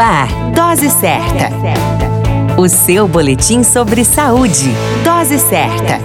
ar, Dose Certa. O seu boletim sobre saúde. Dose certa.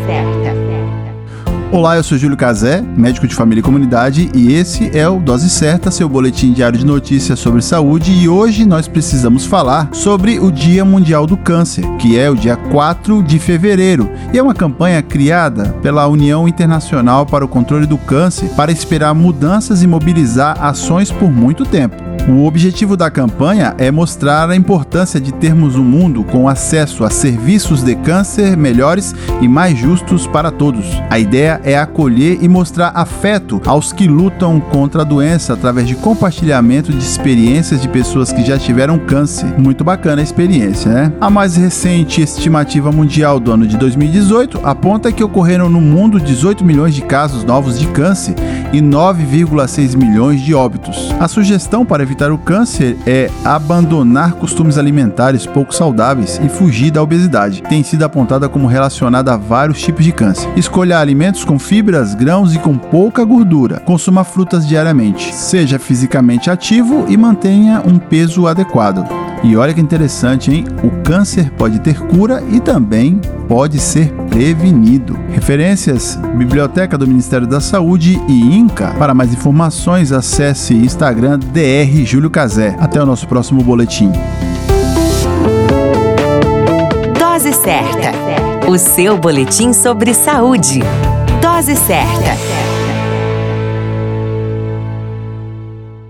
Olá, eu sou Júlio Cazé, médico de família e comunidade, e esse é o Dose Certa, seu boletim diário de notícias sobre saúde. E hoje nós precisamos falar sobre o Dia Mundial do Câncer, que é o dia 4 de fevereiro, e é uma campanha criada pela União Internacional para o Controle do Câncer para esperar mudanças e mobilizar ações por muito tempo. O objetivo da campanha é mostrar a importância de termos um mundo com acesso a serviços de câncer melhores e mais justos para todos. A ideia é acolher e mostrar afeto aos que lutam contra a doença através de compartilhamento de experiências de pessoas que já tiveram câncer. Muito bacana a experiência, né? A mais recente estimativa mundial do ano de 2018 aponta que ocorreram no mundo 18 milhões de casos novos de câncer e 9,6 milhões de óbitos. A sugestão para evitar o câncer é abandonar costumes alimentares pouco saudáveis e fugir da obesidade. Tem sido apontada como relacionada a vários tipos de câncer. Escolha alimentos com fibras, grãos e com pouca gordura. Consuma frutas diariamente. Seja fisicamente ativo e mantenha um peso adequado. E olha que interessante, hein? O câncer pode ter cura e também pode ser prevenido. Referências: Biblioteca do Ministério da Saúde e INCA. Para mais informações, acesse Instagram DR Júlio Cazé. Até o nosso próximo boletim. Dose certa. O seu boletim sobre saúde. Dose certa.